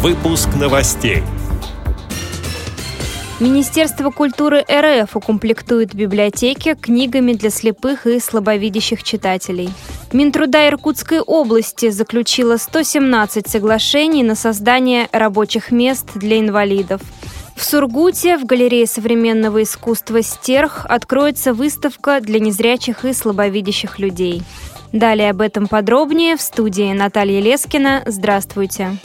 Выпуск новостей. Министерство культуры РФ укомплектует библиотеки книгами для слепых и слабовидящих читателей. Минтруда Иркутской области заключила 117 соглашений на создание рабочих мест для инвалидов. В Сургуте в галерее современного искусства «Стерх» откроется выставка для незрячих и слабовидящих людей. Далее об этом подробнее в студии Наталья Лескина. Здравствуйте.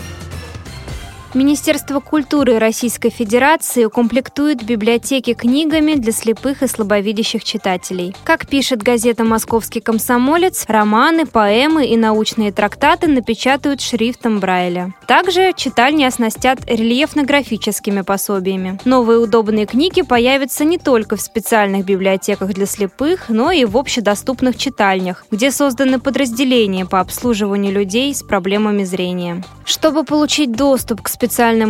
Министерство культуры Российской Федерации укомплектует библиотеки книгами для слепых и слабовидящих читателей. Как пишет газета «Московский комсомолец», романы, поэмы и научные трактаты напечатают шрифтом Брайля. Также читальни оснастят рельефно-графическими пособиями. Новые удобные книги появятся не только в специальных библиотеках для слепых, но и в общедоступных читальнях, где созданы подразделения по обслуживанию людей с проблемами зрения. Чтобы получить доступ к специальным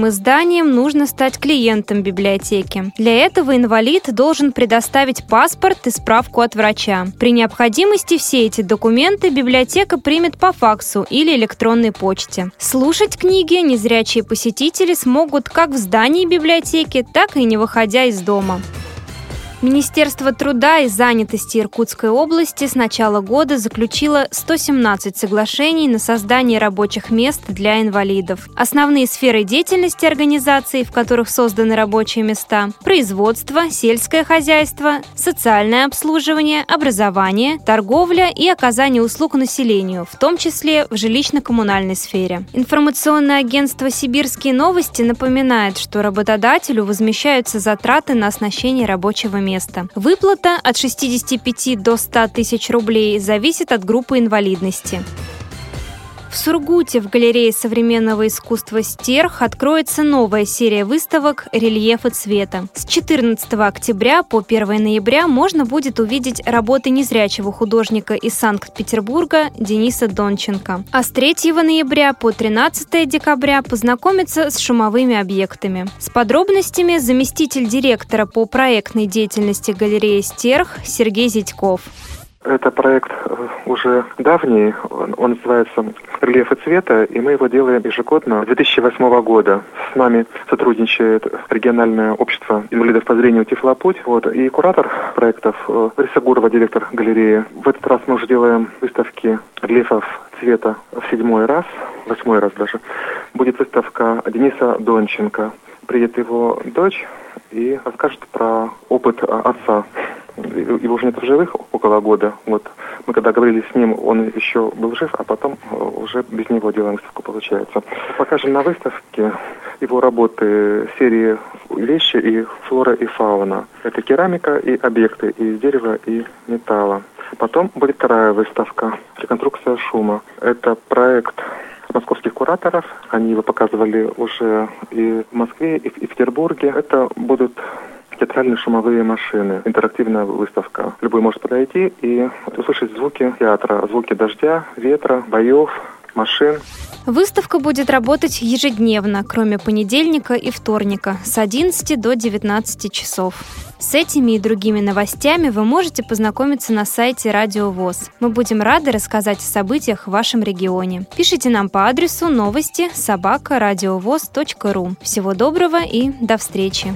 изданиям, нужно стать клиентом библиотеки. Для этого инвалид должен предоставить паспорт и справку от врача. При необходимости все эти документы библиотека примет по факсу или электронной почте. Слушать книги незрячие посетители смогут как в здании библиотеки, так и не выходя из дома. Министерство труда и занятости Иркутской области с начала года заключило 117 соглашений на создание рабочих мест для инвалидов. Основные сферы деятельности организации, в которых созданы рабочие места – производство, сельское хозяйство, социальное обслуживание, образование, торговля и оказание услуг населению, в том числе в жилищно-коммунальной сфере. Информационное агентство «Сибирские новости» напоминает, что работодателю возмещаются затраты на оснащение рабочего места места. Выплата от 65 до 100 тысяч рублей зависит от группы инвалидности. В Сургуте в галерее современного искусства «Стерх» откроется новая серия выставок «Рельефы цвета». С 14 октября по 1 ноября можно будет увидеть работы незрячего художника из Санкт-Петербурга Дениса Донченко. А с 3 ноября по 13 декабря познакомиться с шумовыми объектами. С подробностями заместитель директора по проектной деятельности галереи «Стерх» Сергей Зятьков. Это проект э, уже давний, он, называется «Рельефы цвета», и мы его делаем ежегодно с 2008 года. С нами сотрудничает региональное общество инвалидов по зрению «Тифлопуть», вот, и куратор проектов э, Лариса Гурова, директор галереи. В этот раз мы уже делаем выставки рельефов цвета в седьмой раз, восьмой раз даже. Будет выставка Дениса Донченко. Приедет его дочь и расскажет про опыт отца его уже нет в живых около года. Вот мы когда говорили с ним, он еще был жив, а потом э, уже без него делаем выставку, получается. Покажем на выставке его работы серии вещи и флора и фауна. Это керамика и объекты из дерева и металла. Потом будет вторая выставка «Реконструкция шума». Это проект московских кураторов. Они его показывали уже и в Москве, и в Петербурге. Это будут театральные шумовые машины, интерактивная выставка. Любой может подойти и услышать звуки театра, звуки дождя, ветра, боев, машин. Выставка будет работать ежедневно, кроме понедельника и вторника, с 11 до 19 часов. С этими и другими новостями вы можете познакомиться на сайте Радио ВОЗ. Мы будем рады рассказать о событиях в вашем регионе. Пишите нам по адресу новости собака ру. Всего доброго и до встречи!